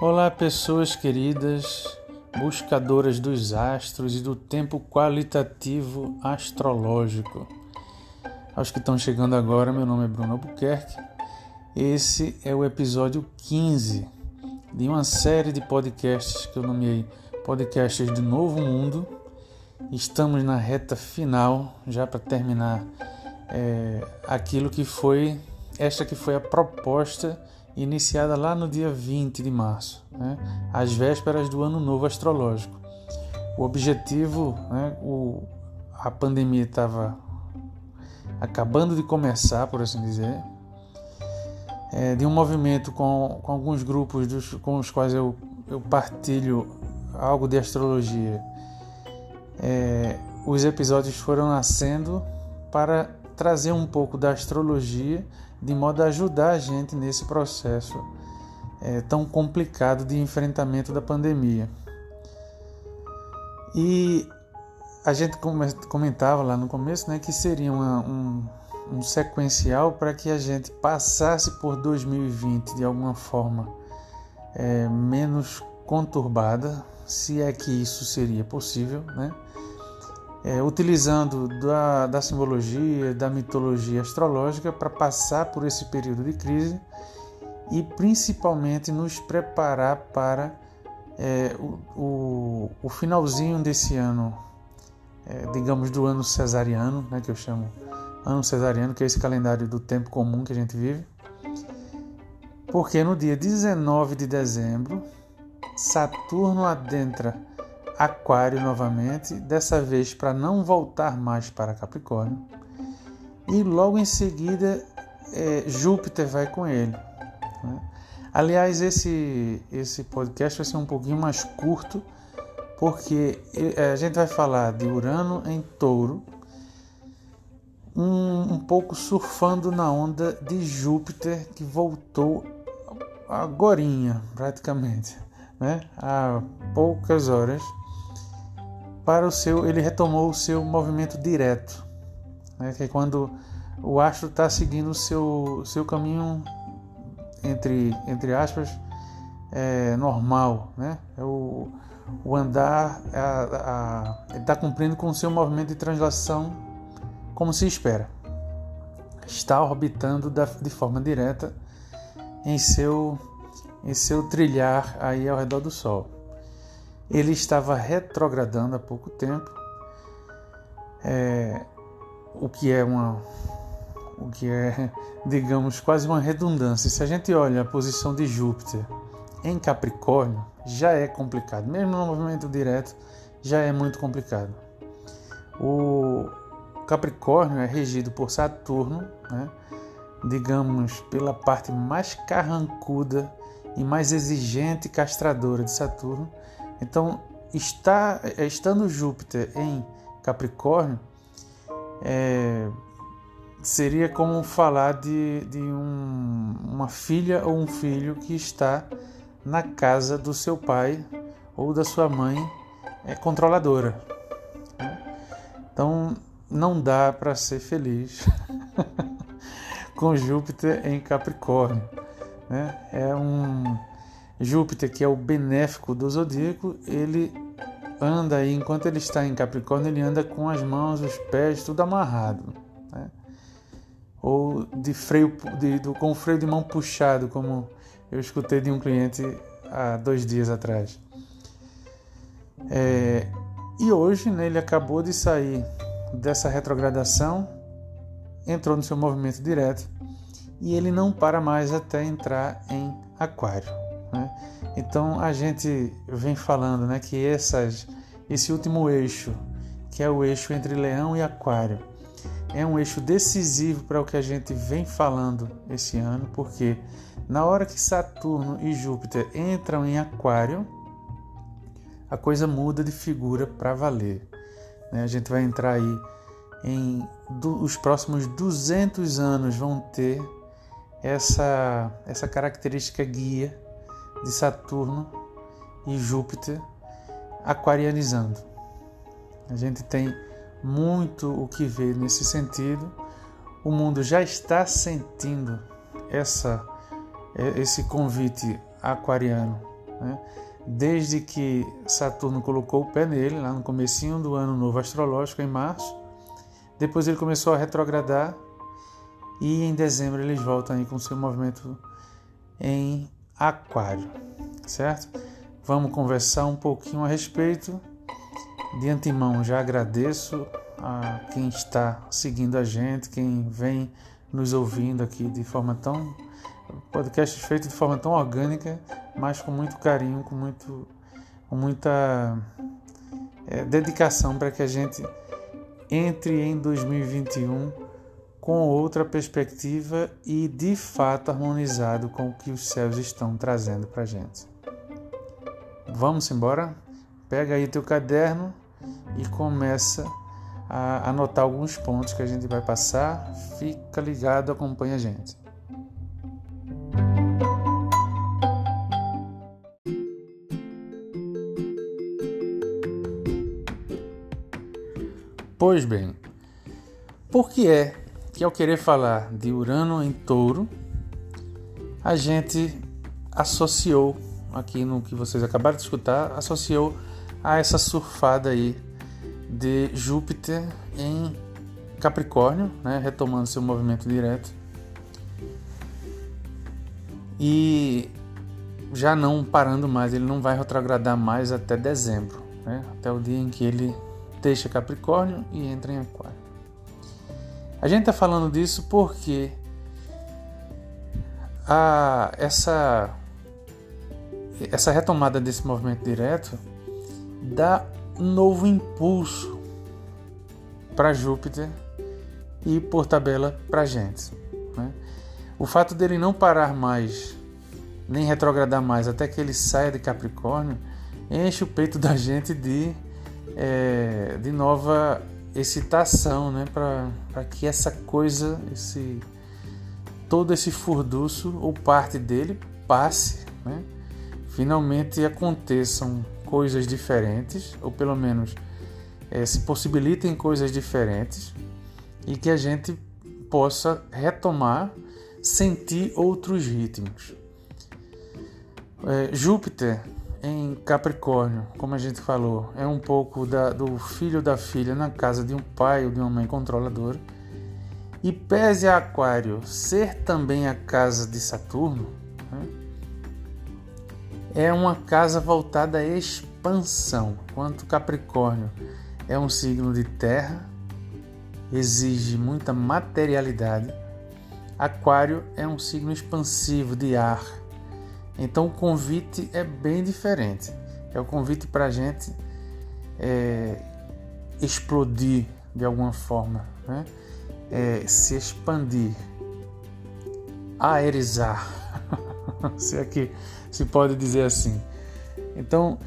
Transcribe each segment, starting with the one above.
Olá, pessoas queridas, buscadoras dos astros e do tempo qualitativo astrológico. Aos que estão chegando agora, meu nome é Bruno Albuquerque. Esse é o episódio 15 de uma série de podcasts que eu nomeei Podcasts de Novo Mundo. Estamos na reta final, já para terminar é, aquilo que foi, esta que foi a proposta iniciada lá no dia 20 de março, né, às vésperas do Ano Novo Astrológico. O objetivo, né, o, a pandemia estava acabando de começar, por assim dizer, é, de um movimento com, com alguns grupos dos, com os quais eu, eu partilho algo de astrologia. É, os episódios foram nascendo para trazer um pouco da astrologia de modo a ajudar a gente nesse processo é, tão complicado de enfrentamento da pandemia. E a gente comentava lá no começo né, que seria uma, um, um sequencial para que a gente passasse por 2020 de alguma forma é, menos conturbada, se é que isso seria possível, né? É, utilizando da, da simbologia, da mitologia astrológica para passar por esse período de crise e principalmente nos preparar para é, o, o, o, finalzinho desse ano, é, digamos do ano cesariano, né, que eu chamo ano cesariano, que é esse calendário do tempo comum que a gente vive. Porque no dia 19 de dezembro, Saturno adentra Aquário novamente, dessa vez para não voltar mais para Capricórnio. E logo em seguida é, Júpiter vai com ele. Né? Aliás, esse, esse podcast vai ser um pouquinho mais curto, porque é, a gente vai falar de Urano em touro, um, um pouco surfando na onda de Júpiter que voltou agora praticamente, né? há poucas horas para o seu, ele retomou o seu movimento direto, né? que é quando o astro está seguindo o seu, seu caminho entre, entre aspas é, normal, né? É o, o andar, está cumprindo com o seu movimento de translação como se espera. Está orbitando da, de forma direta em seu, em seu trilhar aí ao redor do Sol. Ele estava retrogradando há pouco tempo, é, o que é uma, o que é, digamos, quase uma redundância. Se a gente olha a posição de Júpiter em Capricórnio, já é complicado. Mesmo no movimento direto, já é muito complicado. O Capricórnio é regido por Saturno, né? digamos, pela parte mais carrancuda e mais exigente e castradora de Saturno, então, está, é, estando Júpiter em Capricórnio, é, seria como falar de, de um, uma filha ou um filho que está na casa do seu pai ou da sua mãe é, controladora. Então, não dá para ser feliz com Júpiter em Capricórnio. Né? É um Júpiter, que é o benéfico do zodíaco, ele anda aí, enquanto ele está em Capricórnio, ele anda com as mãos, os pés, tudo amarrado. Né? Ou de freio, de, do, com o freio de mão puxado, como eu escutei de um cliente há dois dias atrás. É, e hoje né, ele acabou de sair dessa retrogradação, entrou no seu movimento direto e ele não para mais até entrar em Aquário. Né? Então a gente vem falando né, que essas, esse último eixo, que é o eixo entre Leão e Aquário, é um eixo decisivo para o que a gente vem falando esse ano, porque na hora que Saturno e Júpiter entram em Aquário, a coisa muda de figura para valer. Né? A gente vai entrar aí em do, os próximos 200 anos vão ter essa, essa característica guia de Saturno e Júpiter aquarianizando. A gente tem muito o que ver nesse sentido. O mundo já está sentindo essa esse convite aquariano né? desde que Saturno colocou o pé nele, lá no comecinho do ano novo astrológico, em março. Depois ele começou a retrogradar e em dezembro eles voltam aí com seu movimento em Aquário, certo? Vamos conversar um pouquinho a respeito. De antemão, já agradeço a quem está seguindo a gente, quem vem nos ouvindo aqui de forma tão podcast feito de forma tão orgânica, mas com muito carinho, com muito com muita é, dedicação para que a gente entre em 2021 com outra perspectiva e de fato harmonizado com o que os céus estão trazendo para gente. Vamos embora? Pega aí teu caderno e começa a anotar alguns pontos que a gente vai passar. Fica ligado, acompanha a gente. Pois bem, por que é que ao querer falar de Urano em touro, a gente associou, aqui no que vocês acabaram de escutar, associou a essa surfada aí de Júpiter em Capricórnio, né, retomando seu movimento direto. E já não parando mais, ele não vai retrogradar mais até dezembro, né, até o dia em que ele deixa Capricórnio e entra em. A gente está falando disso porque a, essa, essa retomada desse movimento direto dá um novo impulso para Júpiter e, por tabela, para a gente. Né? O fato dele não parar mais, nem retrogradar mais, até que ele saia de Capricórnio, enche o peito da gente de é, de nova excitação, né, para que essa coisa, esse todo esse furduço ou parte dele passe, né? finalmente aconteçam coisas diferentes, ou pelo menos é, se possibilitem coisas diferentes e que a gente possa retomar, sentir outros ritmos. É, Júpiter em Capricórnio, como a gente falou, é um pouco da, do filho da filha na casa de um pai ou de uma mãe controladora. E pese a Aquário ser também a casa de Saturno, né, é uma casa voltada à expansão, enquanto Capricórnio é um signo de terra, exige muita materialidade. Aquário é um signo expansivo de ar, então o convite é bem diferente. É o convite para a gente é, explodir de alguma forma, né? É, se expandir, aerizar, se é se pode dizer assim. Então,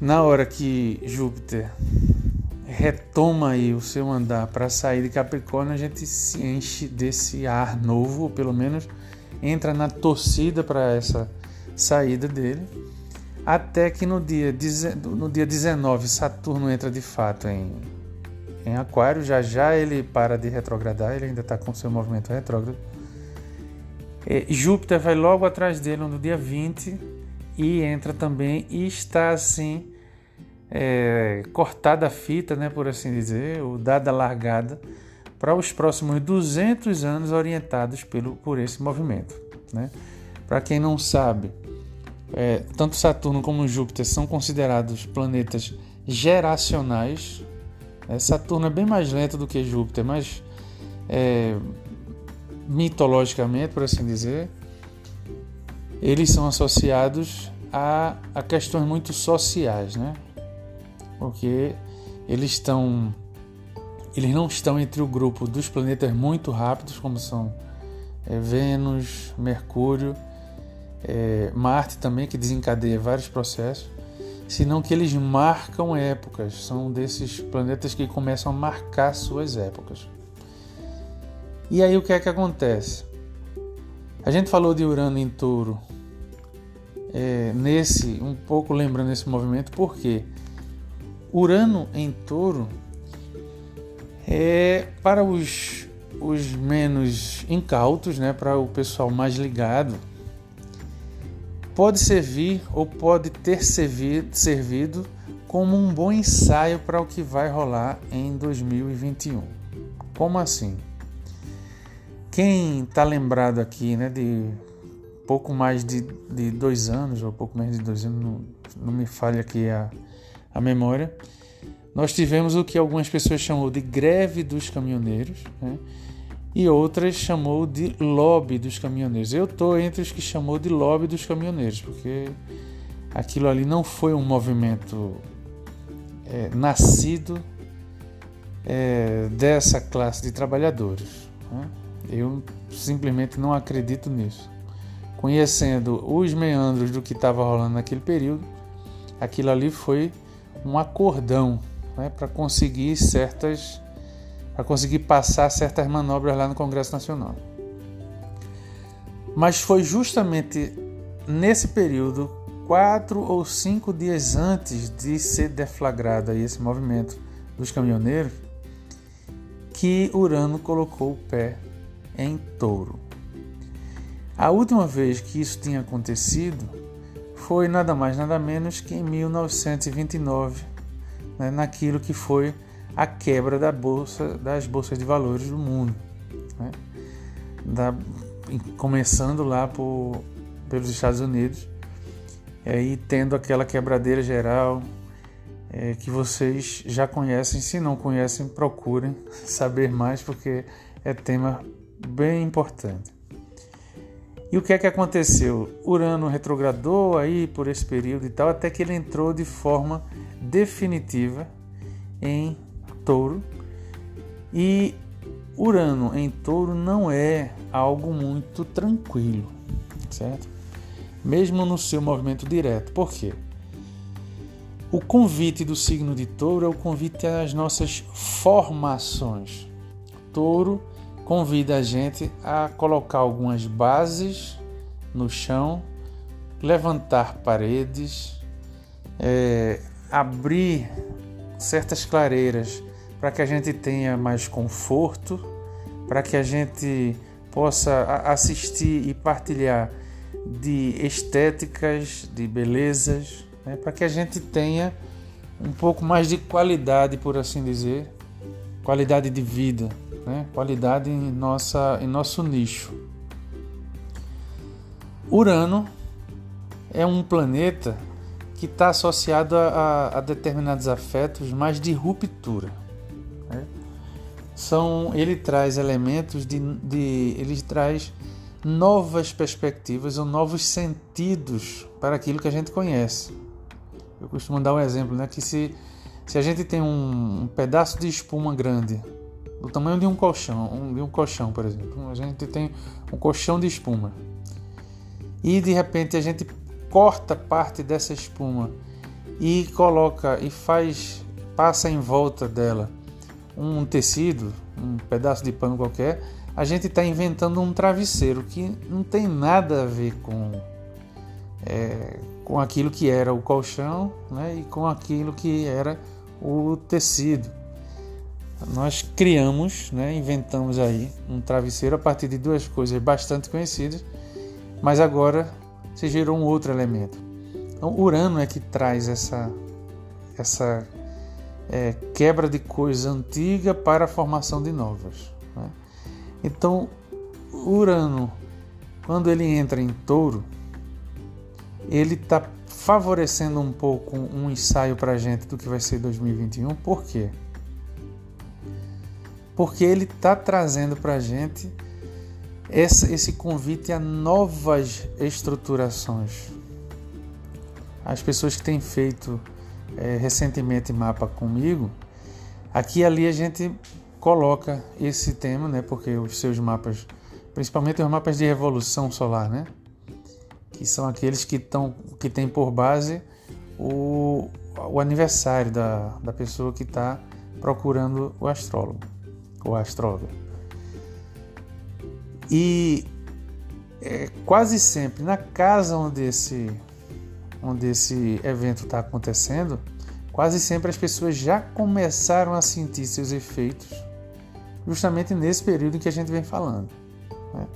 na hora que Júpiter retoma aí o seu andar para sair de Capricórnio, a gente se enche desse ar novo, ou pelo menos entra na torcida para essa saída dele, até que no dia, no dia 19 Saturno entra de fato em, em Aquário, já já ele para de retrogradar, ele ainda está com seu movimento retrógrado. E Júpiter vai logo atrás dele no dia 20 e entra também e está assim é, cortada a fita, né, por assim dizer, ou dada a largada para os próximos 200 anos orientados pelo, por esse movimento. Né? Para quem não sabe, é, tanto Saturno como Júpiter são considerados planetas geracionais. É, Saturno é bem mais lento do que Júpiter, mas é, mitologicamente, por assim dizer, eles são associados a, a questões muito sociais, né? Porque eles estão eles não estão entre o grupo dos planetas muito rápidos, como são é, Vênus, Mercúrio é, Marte também, que desencadeia vários processos, senão que eles marcam épocas, são desses planetas que começam a marcar suas épocas. E aí o que é que acontece? A gente falou de Urano em touro, é, nesse, um pouco lembrando esse movimento, porque Urano em touro é para os, os menos incautos, né, para o pessoal mais ligado, pode servir ou pode ter servido, como um bom ensaio para o que vai rolar em 2021. Como assim? Quem está lembrado aqui né, de pouco mais de, de dois anos, ou pouco mais de dois anos, não, não me falha aqui a, a memória, nós tivemos o que algumas pessoas chamou de greve dos caminhoneiros, né? E outras chamou de lobby dos caminhoneiros. Eu estou entre os que chamou de lobby dos caminhoneiros, porque aquilo ali não foi um movimento é, nascido é, dessa classe de trabalhadores. Né? Eu simplesmente não acredito nisso. Conhecendo os meandros do que estava rolando naquele período, aquilo ali foi um acordão né, para conseguir certas para conseguir passar certas manobras lá no Congresso Nacional. Mas foi justamente nesse período, quatro ou cinco dias antes de ser deflagrado esse movimento dos caminhoneiros, que Urano colocou o pé em touro. A última vez que isso tinha acontecido foi nada mais nada menos que em 1929, né, naquilo que foi a quebra da bolsa, das bolsas de valores do mundo, né? da, começando lá por, pelos Estados Unidos, e aí tendo aquela quebradeira geral é, que vocês já conhecem, se não conhecem, procurem saber mais porque é tema bem importante. E o que é que aconteceu? Urano retrogradou aí por esse período e tal, até que ele entrou de forma definitiva em touro. E Urano em touro não é algo muito tranquilo, certo? Mesmo no seu movimento direto. Por quê? O convite do signo de touro é o convite às nossas formações. Touro convida a gente a colocar algumas bases no chão, levantar paredes, é, abrir certas clareiras para que a gente tenha mais conforto, para que a gente possa assistir e partilhar de estéticas, de belezas, né? para que a gente tenha um pouco mais de qualidade, por assim dizer, qualidade de vida, né? qualidade em, nossa, em nosso nicho. Urano é um planeta que está associado a, a, a determinados afetos mais de ruptura são ele traz elementos de, de ele traz novas perspectivas ou novos sentidos para aquilo que a gente conhece. Eu costumo dar um exemplo, né, que se se a gente tem um, um pedaço de espuma grande, do tamanho de um colchão, um, de um colchão, por exemplo, a gente tem um colchão de espuma e de repente a gente corta parte dessa espuma e coloca e faz passa em volta dela um tecido, um pedaço de pano qualquer, a gente está inventando um travesseiro que não tem nada a ver com, é, com aquilo que era o colchão né, e com aquilo que era o tecido. Nós criamos, né, inventamos aí um travesseiro a partir de duas coisas bastante conhecidas, mas agora se gerou um outro elemento. Então, Urano é que traz essa, essa é, quebra de coisas antigas para a formação de novas. Né? Então, Urano, quando ele entra em touro, ele está favorecendo um pouco um ensaio para a gente do que vai ser 2021. Por quê? Porque ele está trazendo para a gente esse, esse convite a novas estruturações. As pessoas que têm feito é, recentemente mapa comigo, aqui e ali a gente coloca esse tema, né? Porque os seus mapas, principalmente os mapas de revolução solar, né? Que são aqueles que estão que tem por base o, o aniversário da, da pessoa que está procurando o astrólogo, o astrólogo. E é, quase sempre na casa onde esse onde esse evento está acontecendo, quase sempre as pessoas já começaram a sentir seus efeitos, justamente nesse período que a gente vem falando. Né?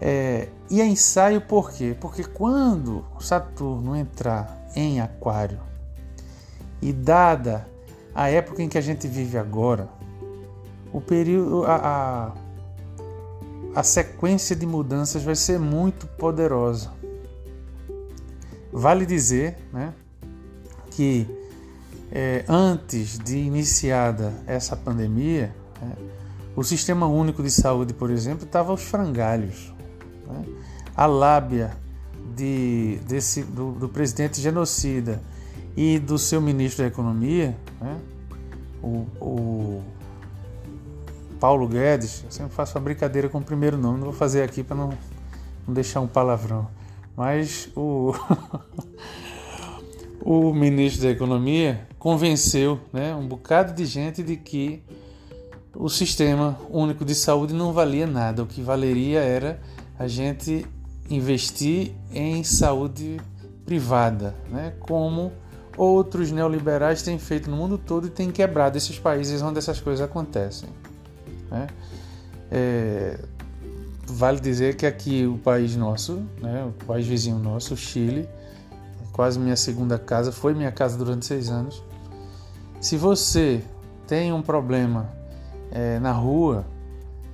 É, e é ensaio por quê? Porque quando Saturno entrar em Aquário e dada a época em que a gente vive agora, o período, a, a, a sequência de mudanças vai ser muito poderosa. Vale dizer né, que é, antes de iniciada essa pandemia, né, o Sistema Único de Saúde, por exemplo, estava aos frangalhos. Né? A lábia de, desse, do, do, presidente genocida e do seu ministro da Economia, né? o, o Paulo Guedes, eu sempre faço uma brincadeira com o primeiro nome, não vou fazer aqui para não, não deixar um palavrão, mas o, o ministro da Economia convenceu né, um bocado de gente de que o sistema único de saúde não valia nada, o que valeria era a gente investir em saúde privada, né, como outros neoliberais têm feito no mundo todo e têm quebrado esses países onde essas coisas acontecem. Né? É, vale dizer que aqui o país nosso, né, o país vizinho nosso, o Chile, quase minha segunda casa, foi minha casa durante seis anos. Se você tem um problema é, na rua,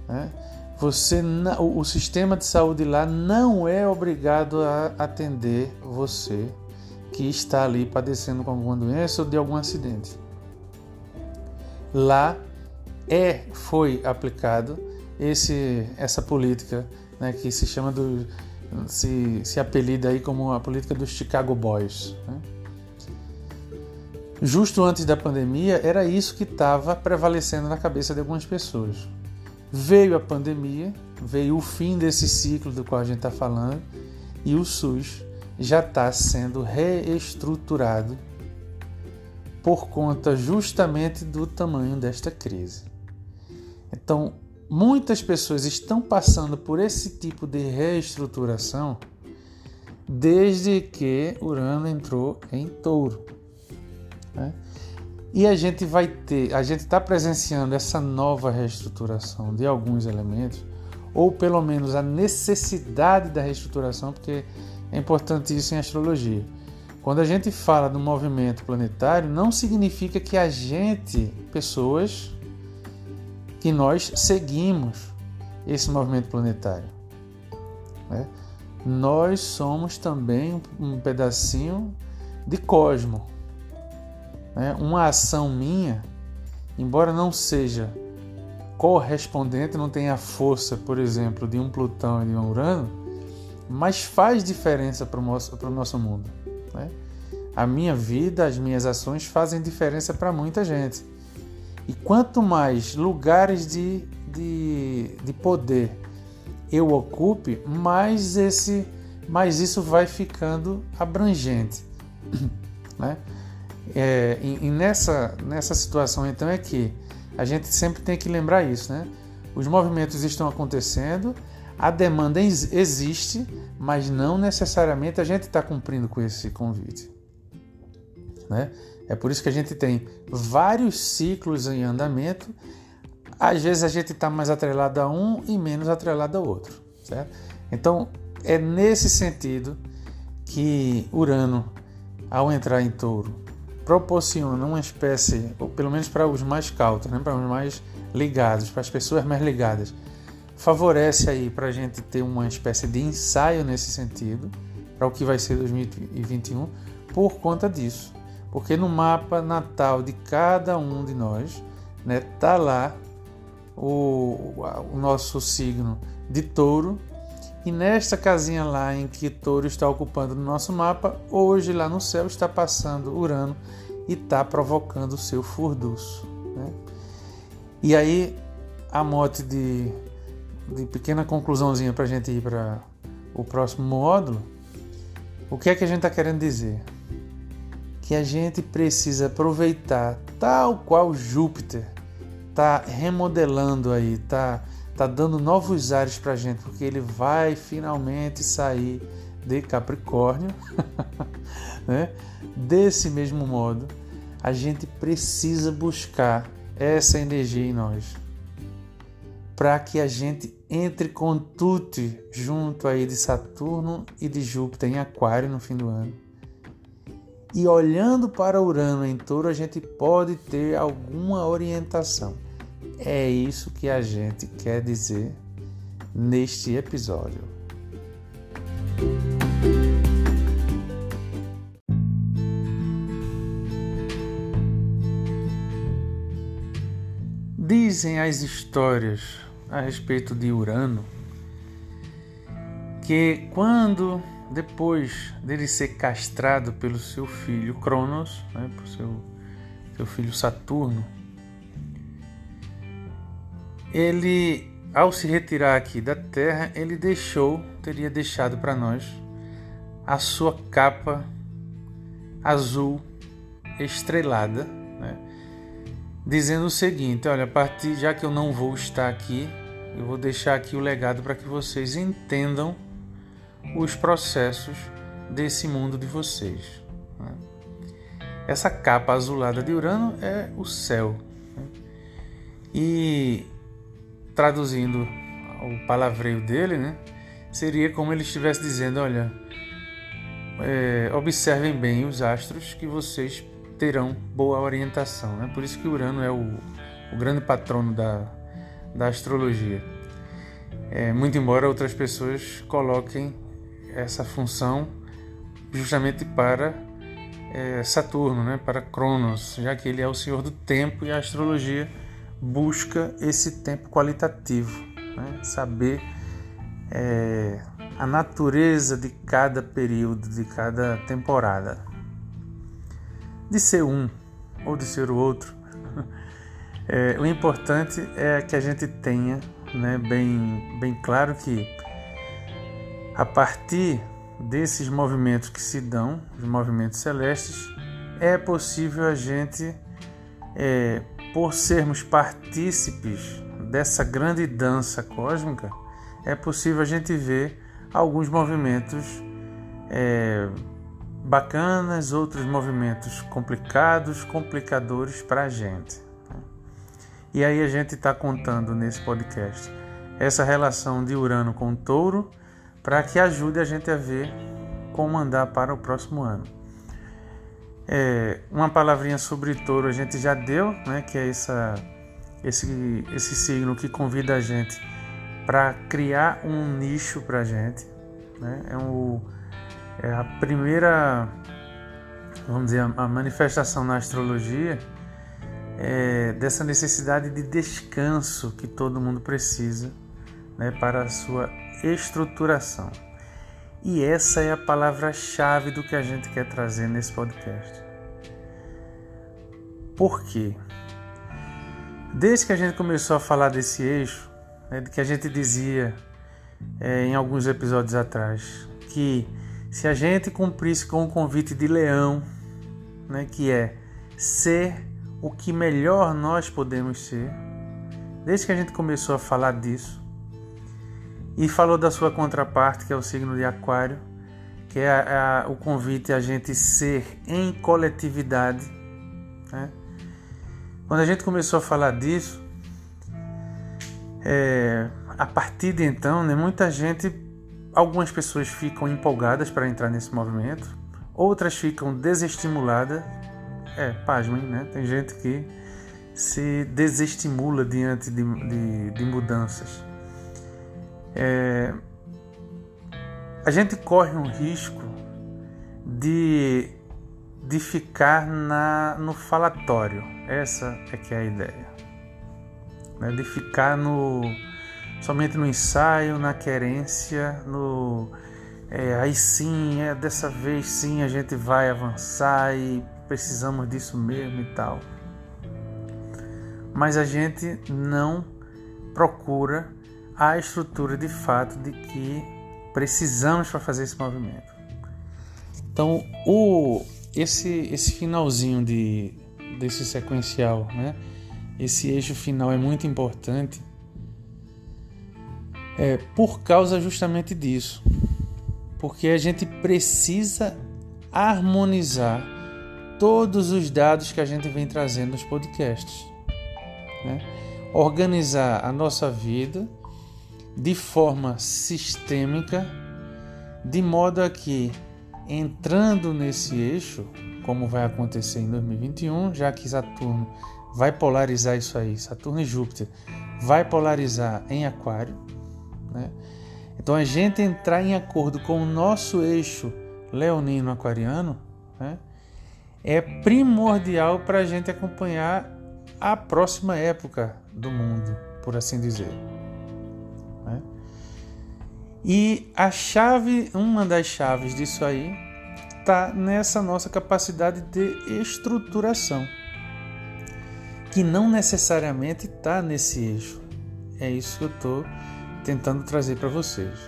né, você o, o sistema de saúde lá não é obrigado a atender você que está ali padecendo com alguma doença ou de algum acidente. Lá é foi aplicado esse essa política né, que se chama do se, se apelida aí como a política dos Chicago Boys. Né? Justo antes da pandemia era isso que estava prevalecendo na cabeça de algumas pessoas. Veio a pandemia, veio o fim desse ciclo do qual a gente está falando e o SUS já está sendo reestruturado por conta justamente do tamanho desta crise. Então, muitas pessoas estão passando por esse tipo de reestruturação desde que Urano entrou em Touro. Né? E a gente vai ter, a gente está presenciando essa nova reestruturação de alguns elementos, ou pelo menos a necessidade da reestruturação, porque é importante isso em astrologia. Quando a gente fala do movimento planetário, não significa que a gente, pessoas, que nós seguimos esse movimento planetário. Né? Nós somos também um pedacinho de cosmo. Né? Uma ação minha, embora não seja correspondente, não tenha a força, por exemplo, de um Plutão e de um Urano, mas faz diferença para o nosso, para o nosso mundo. Né? A minha vida, as minhas ações fazem diferença para muita gente. E quanto mais lugares de, de, de poder eu ocupe, mais, esse, mais isso vai ficando abrangente. Né? É, e, e nessa, nessa situação, então, é que a gente sempre tem que lembrar isso. Né? Os movimentos estão acontecendo, a demanda existe, mas não necessariamente a gente está cumprindo com esse convite. Né? É por isso que a gente tem vários ciclos em andamento. Às vezes a gente está mais atrelado a um e menos atrelado ao outro. Certo? Então é nesse sentido que Urano, ao entrar em touro, proporciona uma espécie, ou pelo menos para os mais cautos, né? para os mais ligados, para as pessoas mais ligadas, favorece aí para a gente ter uma espécie de ensaio nesse sentido, para o que vai ser 2021, por conta disso. Porque no mapa natal de cada um de nós, né, tá lá o, o nosso signo de touro. E nesta casinha lá em que touro está ocupando no nosso mapa, hoje lá no céu está passando Urano e está provocando o seu furduço. Né? E aí, a mote de, de pequena conclusãozinha para a gente ir para o próximo módulo, o que é que a gente está querendo dizer? Que a gente precisa aproveitar tal qual Júpiter está remodelando aí, tá, tá dando novos ares para a gente, porque ele vai finalmente sair de Capricórnio, né? Desse mesmo modo, a gente precisa buscar essa energia em nós, para que a gente entre Contute junto aí de Saturno e de Júpiter em Aquário no fim do ano. E olhando para Urano em Touro, a gente pode ter alguma orientação. É isso que a gente quer dizer neste episódio. Dizem as histórias a respeito de Urano que quando depois dele ser castrado pelo seu filho Cronos, né, por seu, seu filho Saturno, ele, ao se retirar aqui da Terra, ele deixou, teria deixado para nós a sua capa azul estrelada, né, dizendo o seguinte: olha, a partir já que eu não vou estar aqui, eu vou deixar aqui o legado para que vocês entendam os processos desse mundo de vocês. Né? Essa capa azulada de Urano é o céu. Né? E traduzindo o palavreio dele, né, seria como ele estivesse dizendo: olha, é, observem bem os astros que vocês terão boa orientação. Né? Por isso que Urano é o, o grande patrono da, da astrologia. É, muito embora outras pessoas coloquem essa função justamente para é, Saturno, né, para Cronos, já que ele é o senhor do tempo e a astrologia busca esse tempo qualitativo, né, saber é, a natureza de cada período, de cada temporada. De ser um ou de ser o outro, é, o importante é que a gente tenha né, bem, bem claro que a partir desses movimentos que se dão, os movimentos celestes, é possível a gente, é, por sermos partícipes dessa grande dança cósmica, é possível a gente ver alguns movimentos é, bacanas, outros movimentos complicados, complicadores para a gente. E aí a gente está contando nesse podcast essa relação de Urano com Touro para que ajude a gente a ver como andar para o próximo ano. É, uma palavrinha sobre Touro a gente já deu, né, que é essa, esse, esse signo que convida a gente para criar um nicho para a gente. Né? É, um, é a primeira, vamos dizer, a manifestação na astrologia é, dessa necessidade de descanso que todo mundo precisa né, para a sua estruturação. E essa é a palavra-chave do que a gente quer trazer nesse podcast. Por quê? Desde que a gente começou a falar desse eixo, né, que a gente dizia é, em alguns episódios atrás, que se a gente cumprisse com o convite de Leão, né, que é ser o que melhor nós podemos ser. Desde que a gente começou a falar disso e falou da sua contraparte, que é o signo de Aquário, que é a, a, o convite a gente ser em coletividade. Né? Quando a gente começou a falar disso, é, a partir de então, né, muita gente, algumas pessoas ficam empolgadas para entrar nesse movimento, outras ficam desestimuladas é, pasmem, né? Tem gente que se desestimula diante de, de, de mudanças. É, a gente corre um risco de, de ficar na, no falatório. Essa é que é a ideia. Né? De ficar no somente no ensaio, na querência, no é, aí sim, é, dessa vez sim a gente vai avançar e precisamos disso mesmo e tal. Mas a gente não procura a estrutura de fato de que precisamos para fazer esse movimento. Então, o esse esse finalzinho de desse sequencial, né? Esse eixo final é muito importante. É por causa justamente disso. Porque a gente precisa harmonizar todos os dados que a gente vem trazendo nos podcasts. Né? Organizar a nossa vida de forma sistêmica, de modo a que entrando nesse eixo, como vai acontecer em 2021, já que Saturno vai polarizar isso aí, Saturno e Júpiter vai polarizar em Aquário, né? Então a gente entrar em acordo com o nosso eixo leonino aquariano né, é primordial para a gente acompanhar a próxima época do mundo, por assim dizer. E a chave, uma das chaves disso aí, está nessa nossa capacidade de estruturação, que não necessariamente está nesse eixo. É isso que eu estou tentando trazer para vocês.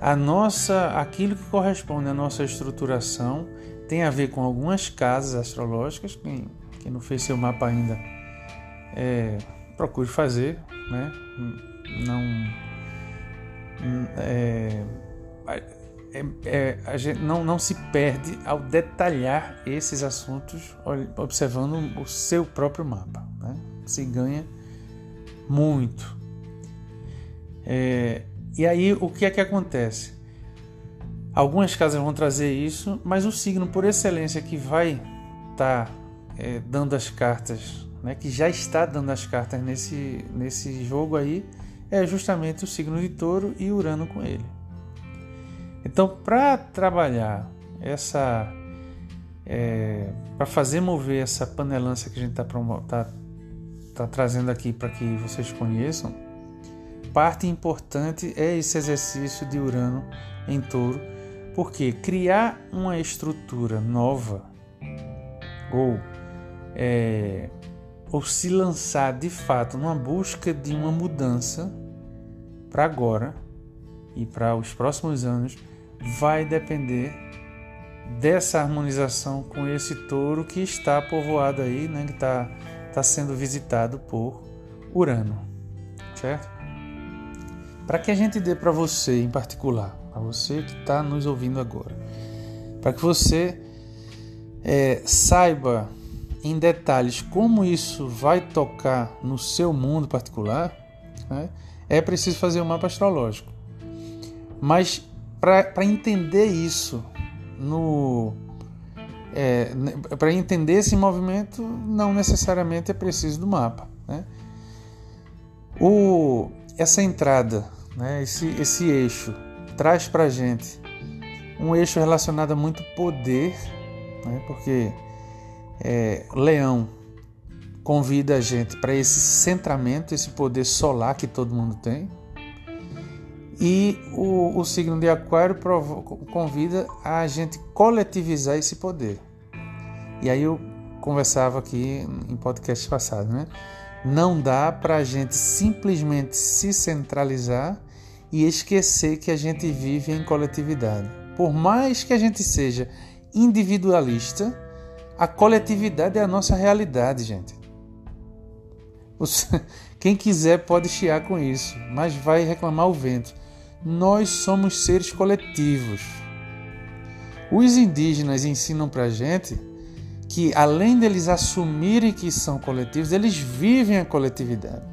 A nossa, aquilo que corresponde à nossa estruturação tem a ver com algumas casas astrológicas. Quem, quem não fez seu mapa ainda, é, procure fazer, né? Não é, é, é, a gente não, não se perde ao detalhar esses assuntos observando o seu próprio mapa. Né? Se ganha muito. É, e aí o que é que acontece? Algumas casas vão trazer isso, mas o signo por excelência que vai estar tá, é, dando as cartas, né, que já está dando as cartas nesse, nesse jogo aí, é justamente o signo de touro e Urano com ele. Então, para trabalhar essa. É, para fazer mover essa panelança que a gente está tá, tá trazendo aqui para que vocês conheçam, parte importante é esse exercício de Urano em touro, porque criar uma estrutura nova ou, é, ou se lançar de fato numa busca de uma mudança para agora e para os próximos anos vai depender dessa harmonização com esse touro que está povoado aí, né, que está tá sendo visitado por Urano, certo? Para que a gente dê para você em particular, para você que está nos ouvindo agora, para que você é, saiba em detalhes como isso vai tocar no seu mundo particular, né, é preciso fazer um mapa astrológico. Mas para entender isso no é, para entender esse movimento não necessariamente é preciso do mapa né? o, essa entrada né? esse, esse eixo traz para gente um eixo relacionado a muito poder, né? porque é, Leão convida a gente para esse centramento, esse poder solar que todo mundo tem. E o, o signo de Aquário convida a gente coletivizar esse poder. E aí eu conversava aqui em podcast passado, né? Não dá para a gente simplesmente se centralizar e esquecer que a gente vive em coletividade. Por mais que a gente seja individualista, a coletividade é a nossa realidade, gente. Quem quiser pode chiar com isso, mas vai reclamar o vento. Nós somos seres coletivos. Os indígenas ensinam para gente que, além deles assumirem que são coletivos, eles vivem a coletividade.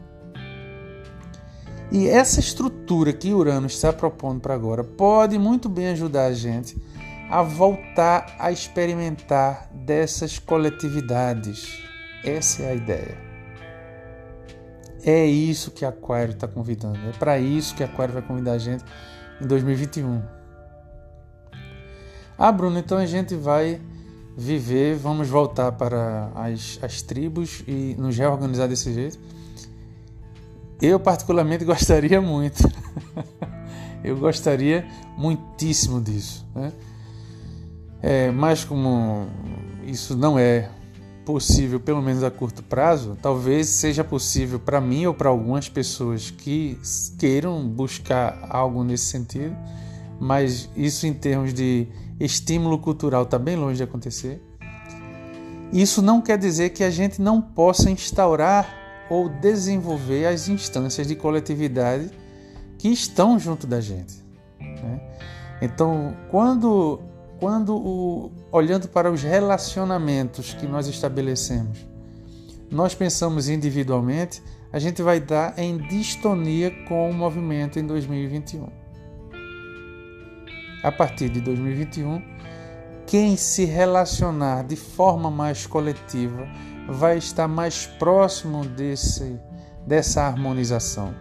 E essa estrutura que Urano está propondo para agora pode muito bem ajudar a gente a voltar a experimentar dessas coletividades. Essa é a ideia. É isso que Aquário está convidando. É para isso que Aquário vai convidar a gente em 2021. Ah, Bruno, então a gente vai viver, vamos voltar para as, as tribos e nos reorganizar desse jeito. Eu, particularmente, gostaria muito. eu gostaria muitíssimo disso. Né? É, mas, como isso não é possível, pelo menos a curto prazo, talvez seja possível para mim ou para algumas pessoas que queiram buscar algo nesse sentido, mas isso, em termos de estímulo cultural, está bem longe de acontecer. Isso não quer dizer que a gente não possa instaurar ou desenvolver as instâncias de coletividade que estão junto da gente. Né? Então, quando, quando o, olhando para os relacionamentos que nós estabelecemos, nós pensamos individualmente, a gente vai estar em distonia com o movimento em 2021. A partir de 2021, quem se relacionar de forma mais coletiva vai estar mais próximo desse, dessa harmonização.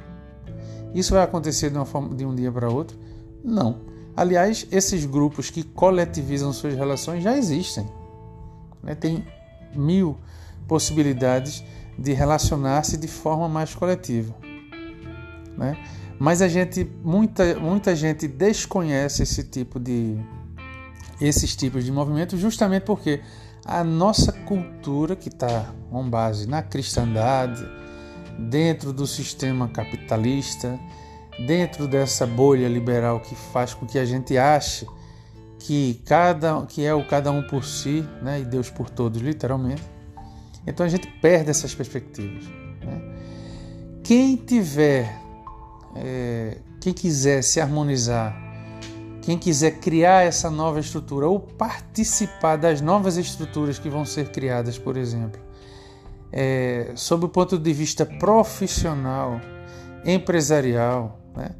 Isso vai acontecer de, forma, de um dia para outro? Não. Aliás, esses grupos que coletivizam suas relações já existem. Né? Tem mil possibilidades de relacionar-se de forma mais coletiva. Né? Mas a gente, muita, muita gente desconhece esse tipo de, esses tipos de movimentos justamente porque a nossa cultura, que está com base na cristandade, dentro do sistema capitalista, dentro dessa bolha liberal que faz com que a gente ache que cada que é o cada um por si, né, e Deus por todos, literalmente. Então a gente perde essas perspectivas. Né? Quem tiver, é, quem quiser se harmonizar, quem quiser criar essa nova estrutura ou participar das novas estruturas que vão ser criadas, por exemplo, é, sob o ponto de vista profissional, empresarial, né?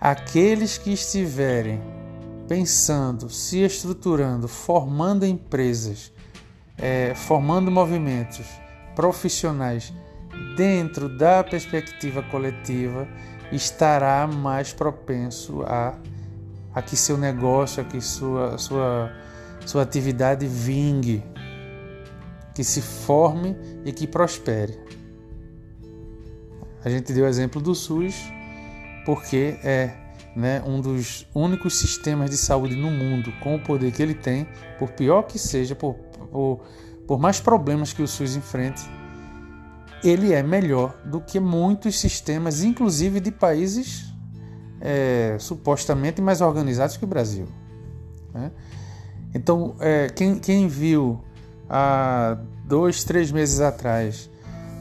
aqueles que estiverem pensando, se estruturando, formando empresas, é, formando movimentos profissionais dentro da perspectiva coletiva, estará mais propenso a, a que seu negócio, a que sua, sua, sua atividade vingue que se forme e que prospere. A gente deu o exemplo do SUS porque é né, um dos únicos sistemas de saúde no mundo com o poder que ele tem, por pior que seja, por, por, por mais problemas que o SUS enfrente, ele é melhor do que muitos sistemas, inclusive de países é, supostamente mais organizados que o Brasil. Né? Então, é, quem, quem viu há dois, três meses atrás,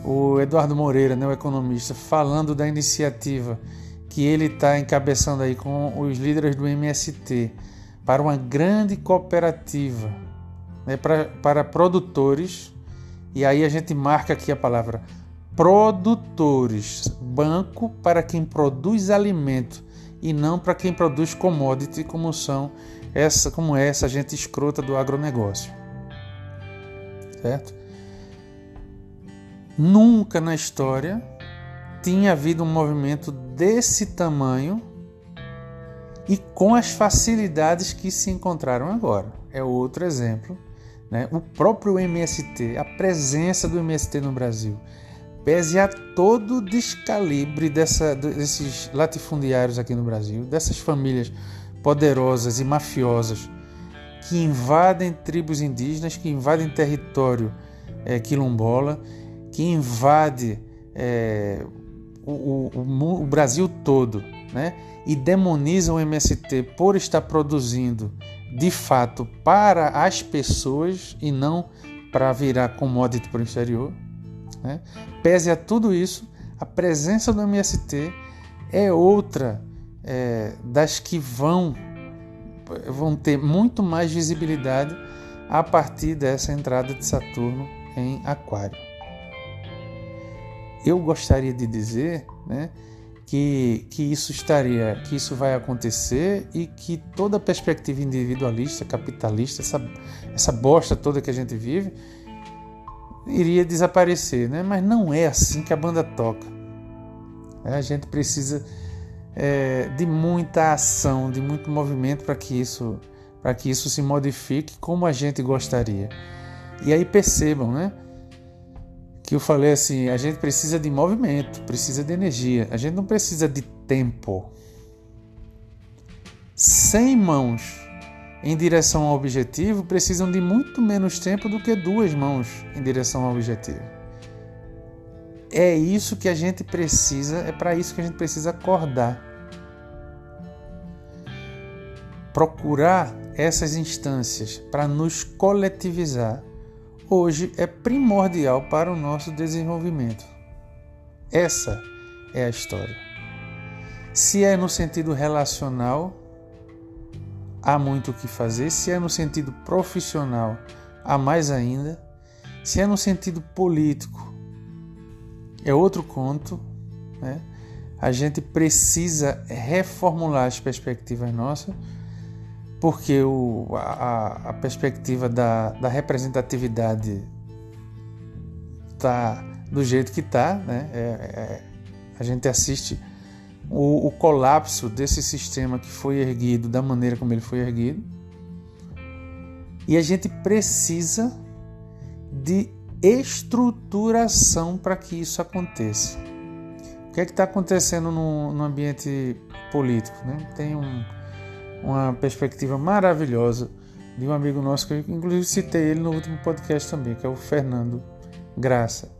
o Eduardo Moreira, né, o economista, falando da iniciativa que ele está encabeçando aí com os líderes do MST para uma grande cooperativa né, para, para produtores, e aí a gente marca aqui a palavra produtores, banco para quem produz alimento e não para quem produz commodity como são essa como é essa gente escrota do agronegócio certo? Nunca na história tinha havido um movimento desse tamanho e com as facilidades que se encontraram agora. É outro exemplo. Né? O próprio MST, a presença do MST no Brasil, pese a todo o descalibre dessa, desses latifundiários aqui no Brasil, dessas famílias poderosas e mafiosas que invadem tribos indígenas, que invadem território é, quilombola, que invade é, o, o, o, Brasil todo, né? E demonizam o MST por estar produzindo de fato para as pessoas e não para virar commodity para o exterior. Né? Pese a tudo isso, a presença do MST é outra é, das que vão vão ter muito mais visibilidade a partir dessa entrada de Saturno em Aquário. Eu gostaria de dizer, né, que, que isso estaria, que isso vai acontecer e que toda a perspectiva individualista, capitalista, essa, essa bosta toda que a gente vive, iria desaparecer, né? Mas não é assim que a banda toca. A gente precisa é, de muita ação, de muito movimento para que isso para que isso se modifique como a gente gostaria. E aí percebam, né? Que eu falei assim, a gente precisa de movimento, precisa de energia. A gente não precisa de tempo. Sem mãos em direção ao objetivo precisam de muito menos tempo do que duas mãos em direção ao objetivo. É isso que a gente precisa, é para isso que a gente precisa acordar. Procurar essas instâncias para nos coletivizar hoje é primordial para o nosso desenvolvimento. Essa é a história. Se é no sentido relacional, há muito o que fazer. Se é no sentido profissional, há mais ainda. Se é no sentido político, é outro conto, né? A gente precisa reformular as perspectivas nossas, porque o, a, a perspectiva da, da representatividade está do jeito que está, né? É, é, a gente assiste o, o colapso desse sistema que foi erguido da maneira como ele foi erguido. E a gente precisa de estruturação para que isso aconteça. O que é que está acontecendo no, no, ambiente político? Né? Tem um, uma perspectiva maravilhosa de um amigo nosso que eu inclusive citei ele no último podcast também, que é o Fernando Graça.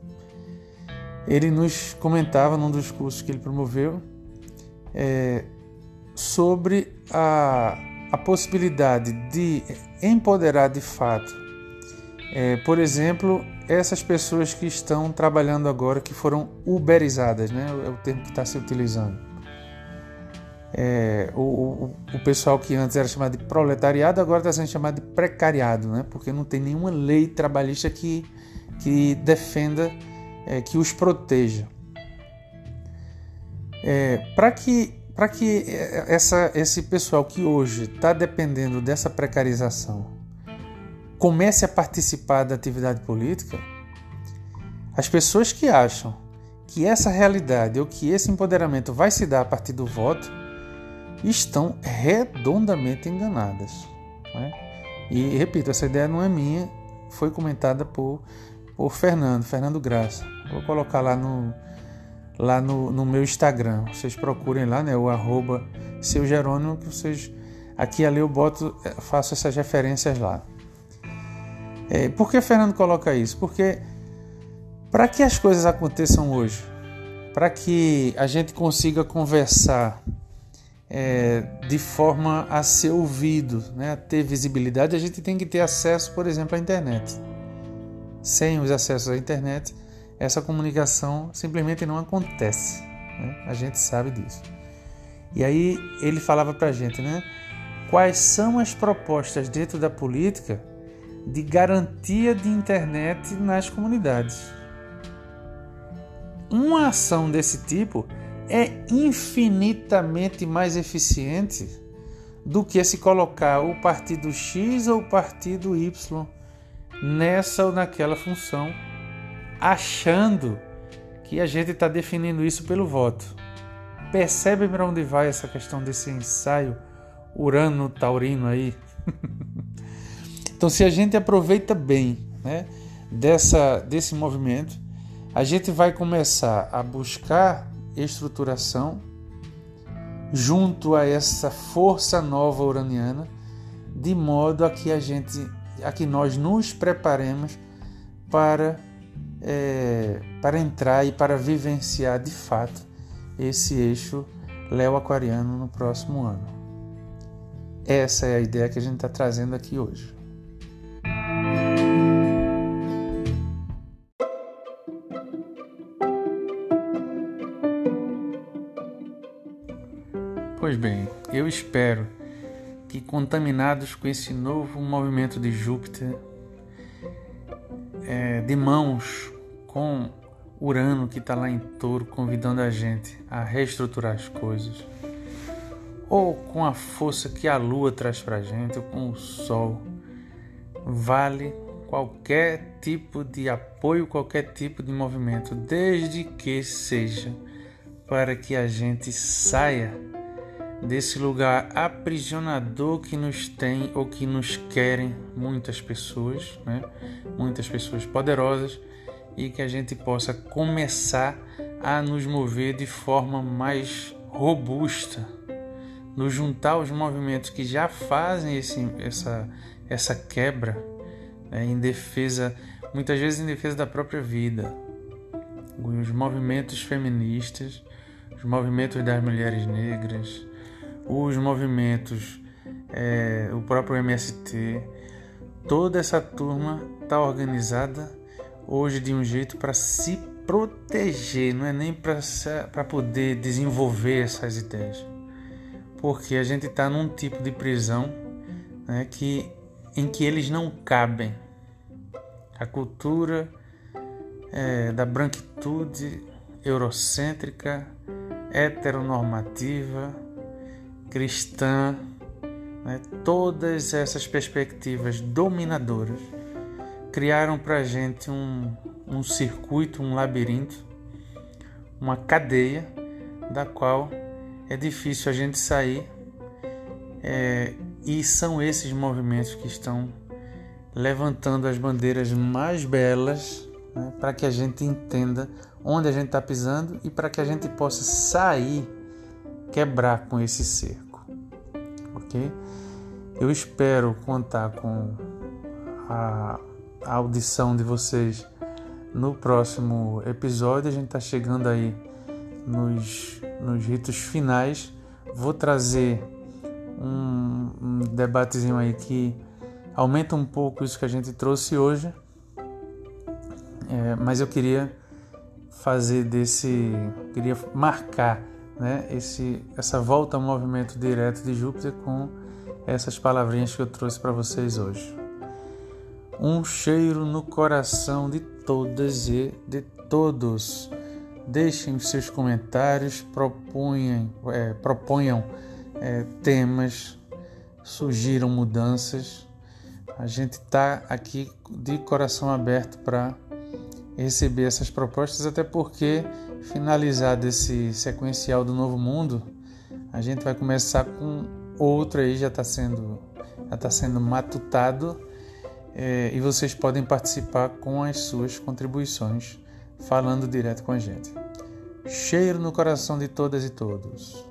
Ele nos comentava num dos cursos que ele promoveu é, sobre a, a possibilidade de empoderar de fato, é, por exemplo, essas pessoas que estão trabalhando agora, que foram uberizadas, né? é o termo que está se utilizando. É, o, o, o, pessoal que antes era chamado de proletariado agora está sendo chamado de precariado, né? porque não tem nenhuma lei trabalhista que, que defenda, é, que os proteja. É, Para que, que essa, esse pessoal que hoje está dependendo dessa precarização comece a participar da atividade política, as pessoas que acham que essa realidade ou que esse empoderamento vai se dar a partir do voto estão redondamente enganadas. Né? E repito, essa ideia não é minha, foi comentada por, por Fernando, Fernando Graça. Vou colocar lá no, lá no, no meu Instagram. Vocês procurem lá, né? O arroba seu Jerônimo, que vocês. Aqui ali eu boto, eh, faço essas referências lá. É, por que Fernando coloca isso? Porque para que as coisas aconteçam hoje, para que a gente consiga conversar é, de forma a ser ouvido, né, a ter visibilidade, a gente tem que ter acesso, por exemplo, à internet. Sem os acessos à internet, essa comunicação simplesmente não acontece. Né? A gente sabe disso. E aí ele falava para a gente, né? Quais são as propostas dentro da política de garantia de internet nas comunidades? Uma ação desse tipo é infinitamente mais eficiente do que se colocar o partido X ou o partido Y nessa ou naquela função achando que a gente está definindo isso pelo voto. Percebe para onde vai essa questão desse ensaio urano-taurino aí? então, se a gente aproveita bem né, dessa, desse movimento, a gente vai começar a buscar estruturação junto a essa força nova uraniana, de modo a que a gente, a que nós nos preparemos para é, para entrar e para vivenciar de fato esse eixo Léo Aquariano no próximo ano. Essa é a ideia que a gente está trazendo aqui hoje. Pois bem, eu espero que contaminados com esse novo movimento de Júpiter, é, de mãos com Urano que está lá em touro convidando a gente a reestruturar as coisas, ou com a força que a Lua traz para a gente, ou com o Sol, vale qualquer tipo de apoio, qualquer tipo de movimento, desde que seja para que a gente saia desse lugar aprisionador que nos tem ou que nos querem muitas pessoas, né? muitas pessoas poderosas e que a gente possa começar a nos mover de forma mais robusta, nos juntar aos movimentos que já fazem esse, essa, essa quebra né? em defesa, muitas vezes em defesa da própria vida. Os movimentos feministas, os movimentos das mulheres negras, os movimentos, é, o próprio MST, toda essa turma está organizada hoje de um jeito para se proteger, não é nem para poder desenvolver essas ideias, porque a gente está num tipo de prisão né, que, em que eles não cabem. A cultura é, da branquitude eurocêntrica, heteronormativa, cristã, né? todas essas perspectivas dominadoras criaram para a gente um, um circuito, um labirinto, uma cadeia da qual é difícil a gente sair. É, e são esses movimentos que estão levantando as bandeiras mais belas né, para que a gente entenda onde a gente está pisando e para que a gente possa sair, quebrar com esse cerco. Ok? Eu espero contar com a, audição de vocês no próximo episódio. A gente está chegando aí nos, nos ritos finais. Vou trazer um, um debatezinho aí que aumenta um pouco isso que a gente trouxe hoje. É, mas eu queria fazer desse, queria marcar né, esse, essa volta ao movimento direto de Júpiter com essas palavrinhas que eu trouxe para vocês hoje. Um cheiro no coração de todas e de todos. Deixem seus comentários, proponham, é, proponham é, temas, surgiram mudanças. A gente está aqui de coração aberto para receber essas propostas, até porque finalizado esse sequencial do Novo Mundo, a gente vai começar com outro aí já está sendo já está sendo matutado é, e vocês podem participar com as suas contribuições falando direto com a gente. Cheiro no coração de todas e todos.